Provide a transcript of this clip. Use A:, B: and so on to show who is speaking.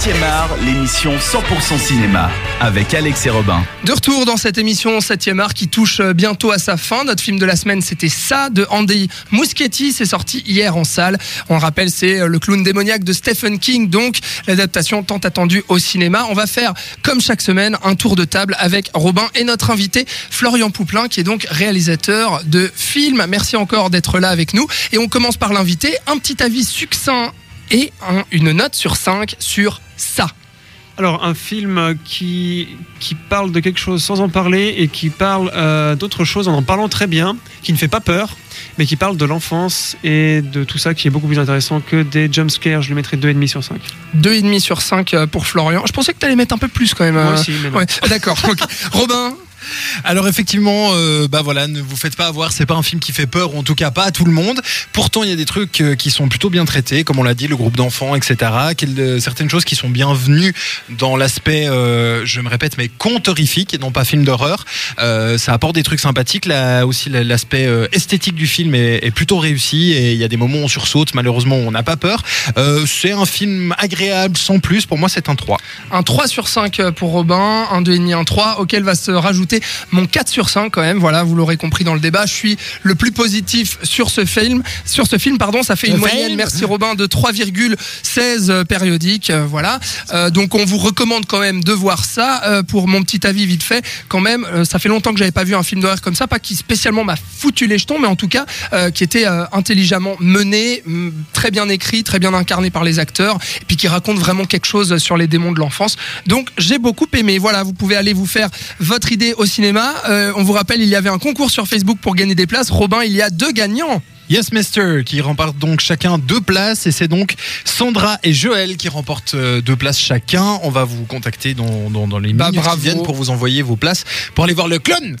A: 7e art, l'émission 100% cinéma avec Alex et Robin.
B: De retour dans cette émission 7e art qui touche bientôt à sa fin. Notre film de la semaine, c'était ça de Andy Muschietti. C'est sorti hier en salle. On le rappelle, c'est le clown démoniaque de Stephen King, donc l'adaptation tant attendue au cinéma. On va faire, comme chaque semaine, un tour de table avec Robin et notre invité Florian Pouplin, qui est donc réalisateur de films. Merci encore d'être là avec nous. Et on commence par l'invité. Un petit avis succinct et un- une note sur 5 sur ça.
C: Alors, un film qui, qui parle de quelque chose sans en parler et qui parle euh, d'autre chose en en parlant très bien, qui ne fait pas peur, mais qui parle de l'enfance et de tout ça qui est beaucoup plus intéressant que des jumpscares. Je lui mettrais 2,5 sur 5.
B: 2,5 sur 5 pour Florian. Je pensais que tu allais mettre un peu plus quand même.
C: Moi
B: euh,
C: aussi, mais non.
B: Ouais, d'accord. Robin,
D: Alors effectivement, euh, bah voilà, ne vous faites pas avoir, c'est pas un film qui fait peur, en tout cas pas à tout le monde. Pourtant, il y a des trucs euh, qui sont plutôt bien traités, comme on l'a dit, le groupe d'enfants, etc. Euh, certaines choses qui sont bienvenues dans l'aspect, je me répète, mais conte horrifique et non pas film d'horreur. Ça apporte des trucs sympathiques. Là aussi, la- l'aspect esthétique du film est, est plutôt réussi et il y a des moments où on sursaute. Malheureusement, on n'a pas peur. C'est un film agréable sans plus. Pour moi, c'est un 3.
B: un 3 sur 5 pour Robin, un 2,5, un 3, auquel va se rajouter mon 4 sur 5 quand même. Voilà, vous l'aurez compris dans le débat. Je suis le plus positif sur ce film. Sur ce film, pardon, ça fait une moyenne,
D: film.
B: merci Robin, de 3,16 périodiques. euh, Voilà. Euh, donc on vous recommande quand même de voir ça. Euh, pour mon petit avis vite fait, quand même, euh, ça fait longtemps que j'avais pas vu un film d'horreur comme ça, pas qui spécialement m'a foutu les jetons, mais en tout cas euh, qui était euh, intelligemment mené, très bien écrit, très bien incarné par les acteurs, et puis qui raconte vraiment quelque chose sur les démons de l'enfance. Donc j'ai beaucoup aimé. Voilà, vous pouvez aller vous faire votre idée au cinéma. Euh, on vous rappelle, il y avait un concours sur Facebook pour gagner des places. Robin, il y a deux gagnants.
D: Yes Mister qui remporte donc chacun deux places et c'est donc Sandra et Joël qui remportent euh, deux places chacun. On va vous contacter dans, dans, dans les
B: Bah,
D: minutes
B: bravo.
D: qui viennent pour vous envoyer vos places pour aller voir le clone